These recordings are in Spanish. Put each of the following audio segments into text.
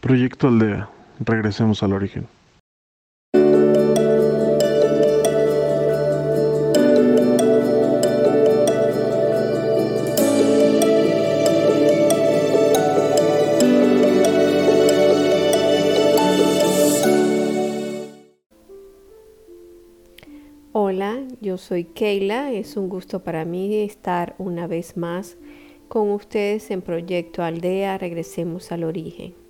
Proyecto Aldea. Regresemos al origen. Hola, yo soy Keila. Es un gusto para mí estar una vez más con ustedes en Proyecto Aldea. Regresemos al origen.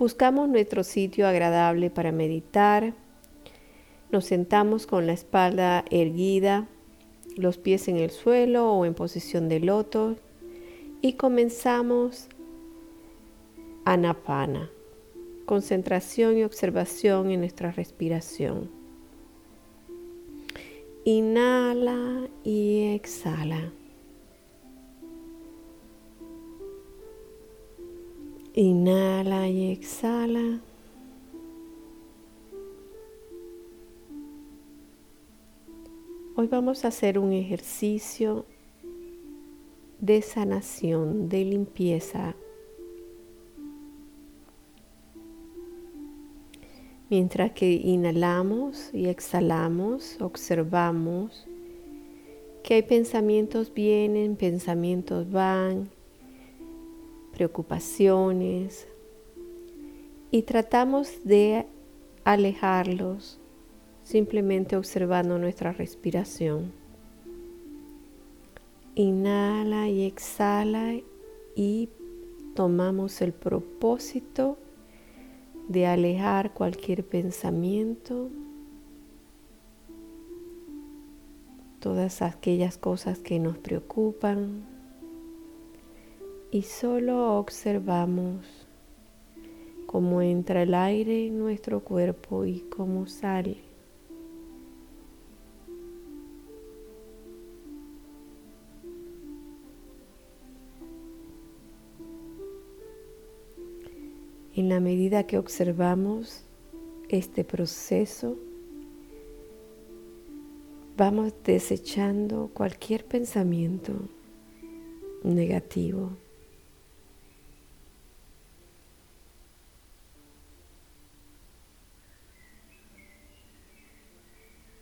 Buscamos nuestro sitio agradable para meditar. Nos sentamos con la espalda erguida, los pies en el suelo o en posición de loto y comenzamos anapana, concentración y observación en nuestra respiración. Inhala y exhala. Inhala y exhala. Hoy vamos a hacer un ejercicio de sanación, de limpieza. Mientras que inhalamos y exhalamos, observamos que hay pensamientos vienen, pensamientos van, preocupaciones y tratamos de alejarlos simplemente observando nuestra respiración. Inhala y exhala y tomamos el propósito de alejar cualquier pensamiento, todas aquellas cosas que nos preocupan, y solo observamos cómo entra el aire en nuestro cuerpo y cómo sale. En la medida que observamos este proceso, vamos desechando cualquier pensamiento negativo.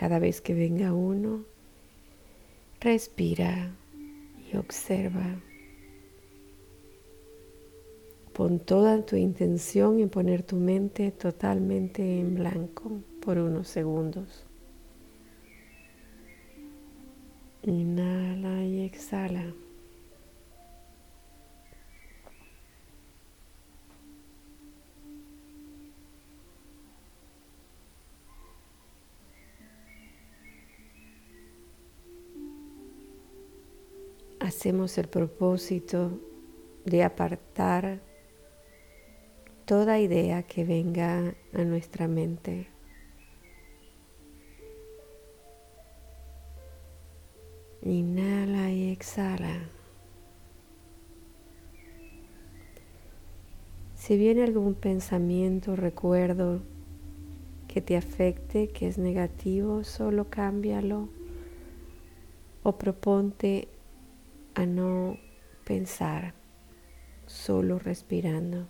Cada vez que venga uno, respira y observa. Pon toda tu intención en poner tu mente totalmente en blanco por unos segundos. Inhala y exhala. Hacemos el propósito de apartar toda idea que venga a nuestra mente. Inhala y exhala. Si viene algún pensamiento, recuerdo que te afecte, que es negativo, solo cámbialo o proponte a no pensar, solo respirando.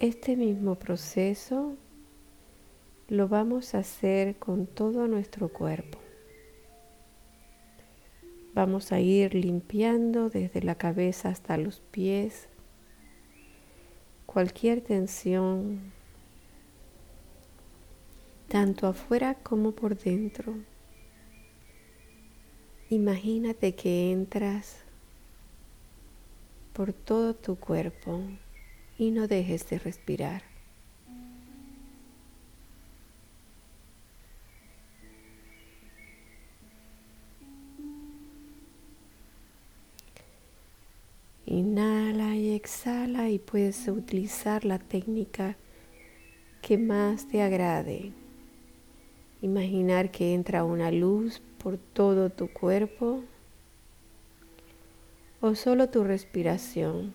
Este mismo proceso lo vamos a hacer con todo nuestro cuerpo. Vamos a ir limpiando desde la cabeza hasta los pies cualquier tensión, tanto afuera como por dentro. Imagínate que entras por todo tu cuerpo y no dejes de respirar. puedes utilizar la técnica que más te agrade. Imaginar que entra una luz por todo tu cuerpo o solo tu respiración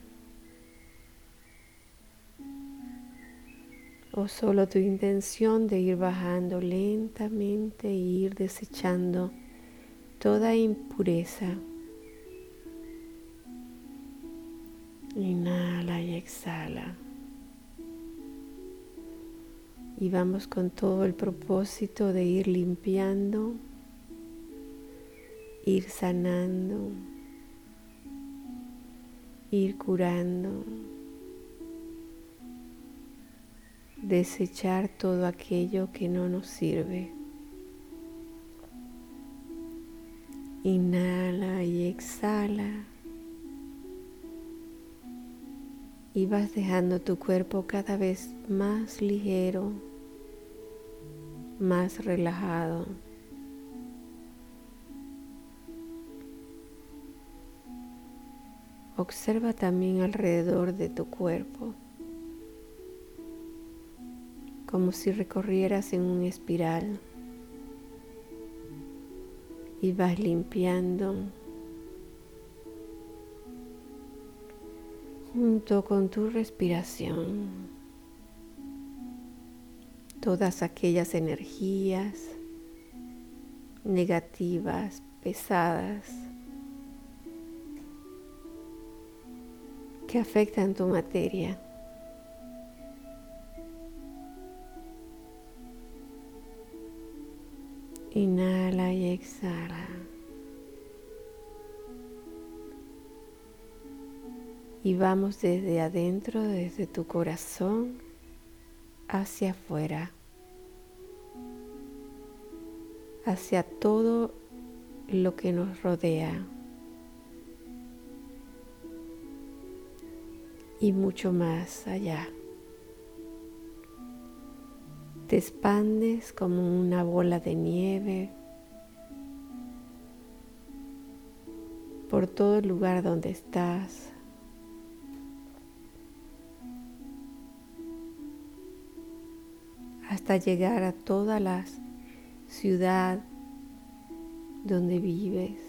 o solo tu intención de ir bajando lentamente e ir desechando toda impureza. Inhala y exhala. Y vamos con todo el propósito de ir limpiando, ir sanando, ir curando. desechar todo aquello que no nos sirve. Inhala y exhala. Y vas dejando tu cuerpo cada vez más ligero, más relajado. Observa también alrededor de tu cuerpo como si recorrieras en un espiral y vas limpiando junto con tu respiración todas aquellas energías negativas, pesadas, que afectan tu materia. Inhala y exhala. Y vamos desde adentro, desde tu corazón, hacia afuera, hacia todo lo que nos rodea y mucho más allá. Te expandes como una bola de nieve por todo el lugar donde estás. Hasta llegar a toda la ciudad donde vives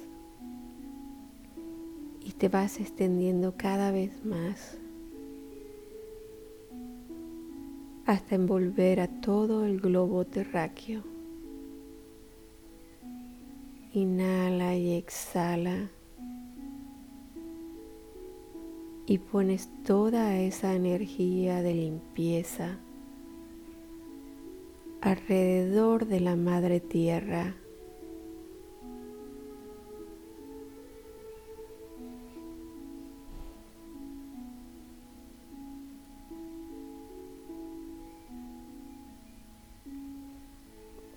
y te vas extendiendo cada vez más. hasta envolver a todo el globo terráqueo. Inhala y exhala. Y pones toda esa energía de limpieza alrededor de la madre tierra.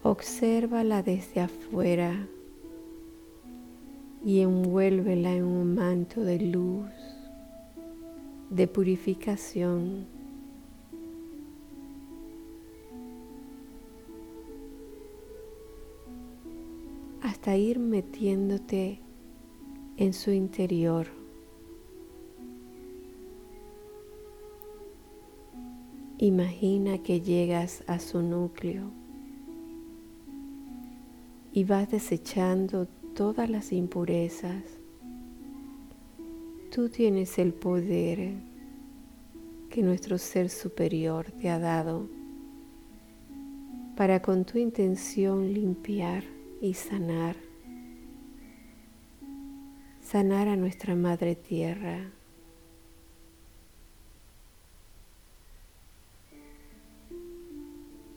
Obsérvala desde afuera y envuélvela en un manto de luz, de purificación. Hasta ir metiéndote en su interior. Imagina que llegas a su núcleo y vas desechando todas las impurezas. Tú tienes el poder que nuestro ser superior te ha dado para con tu intención limpiar y sanar, sanar a nuestra Madre Tierra.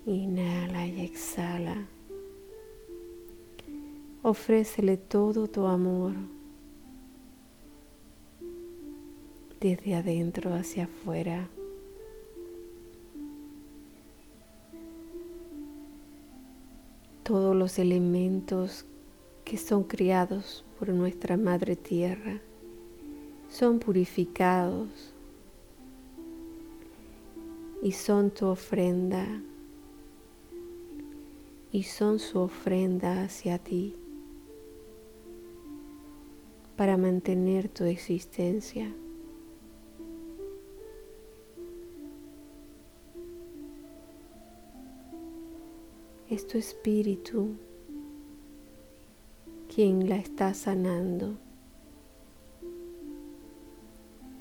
Inhala y exhala. Ofrécele todo tu amor desde adentro hacia afuera. Todos los elementos que son criados por nuestra Madre Tierra son purificados y son tu ofrenda y son su ofrenda hacia ti para mantener tu existencia. Es tu espíritu quien la está sanando.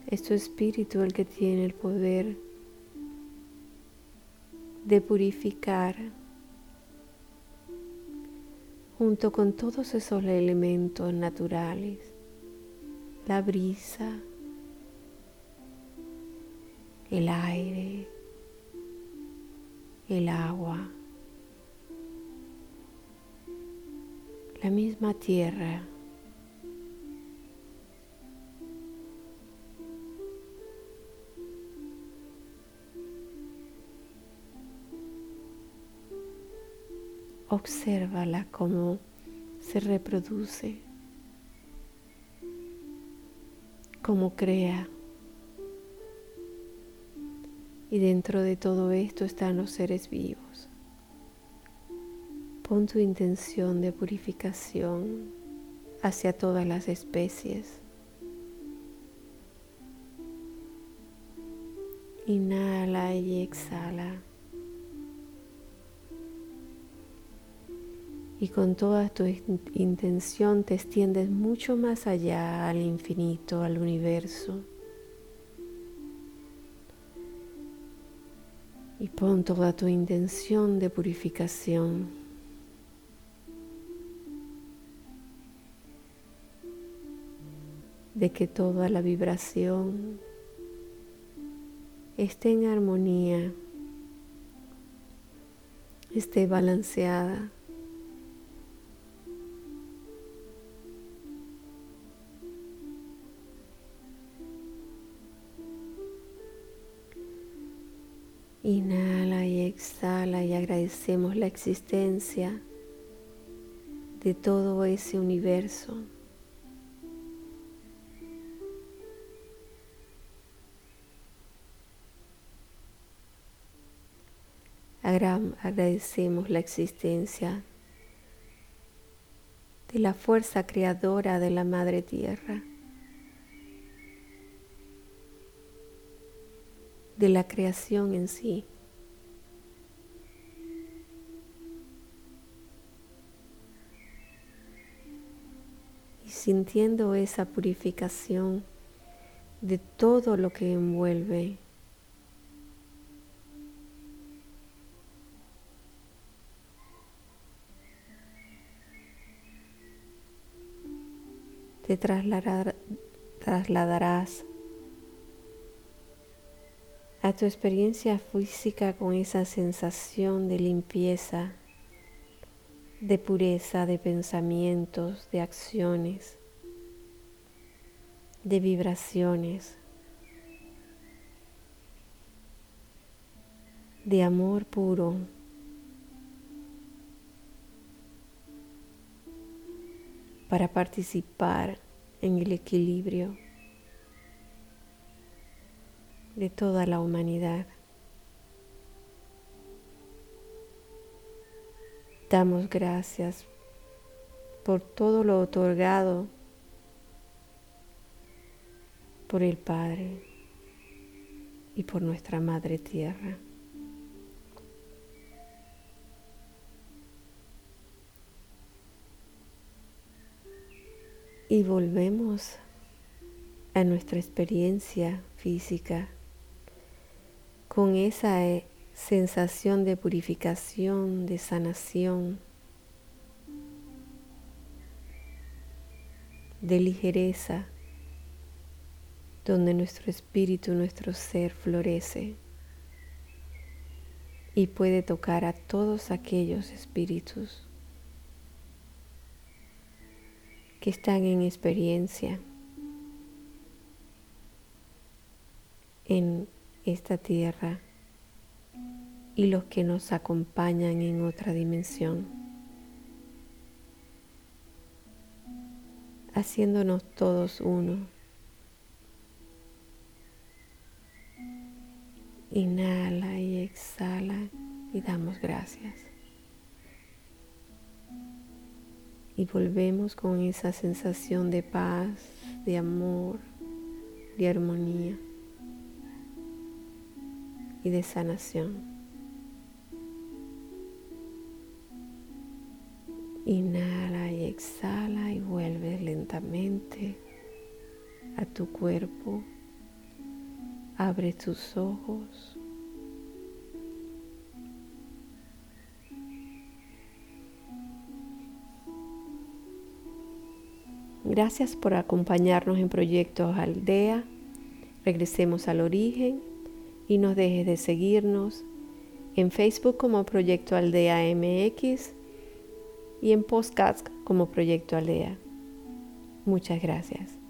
Es tu espíritu el que tiene el poder de purificar junto con todos esos elementos naturales, la brisa, el aire, el agua, la misma tierra. Obsérvala cómo se reproduce, cómo crea. Y dentro de todo esto están los seres vivos. Pon tu intención de purificación hacia todas las especies. Inhala y exhala. y con toda tu intención te extiendes mucho más allá al infinito, al universo. Y pon toda tu intención de purificación. De que toda la vibración esté en armonía, esté balanceada. Inhala y exhala y agradecemos la existencia de todo ese universo. Agradecemos la existencia de la fuerza creadora de la Madre Tierra. de la creación en sí. Y sintiendo esa purificación de todo lo que envuelve te trasladarás a tu experiencia física con esa sensación de limpieza, de pureza de pensamientos, de acciones, de vibraciones, de amor puro. para participar en el equilibrio de toda la humanidad. Damos gracias por todo lo otorgado por el Padre y por nuestra Madre Tierra. Y volvemos a nuestra experiencia física con esa eh, sensación de purificación, de sanación, de ligereza, donde nuestro espíritu, nuestro ser florece y puede tocar a todos aquellos espíritus que están en experiencia en esta tierra y los que nos acompañan en otra dimensión, haciéndonos todos uno. Inhala y exhala y damos gracias. Y volvemos con esa sensación de paz, de amor, de armonía y de sanación. Inhala y exhala y vuelve lentamente a tu cuerpo. Abre tus ojos Gracias por acompañarnos en Proyectos Aldea. Regresemos al origen y no dejes de seguirnos en Facebook como Proyecto Aldea MX y en podcast como Proyecto Aldea. Muchas gracias.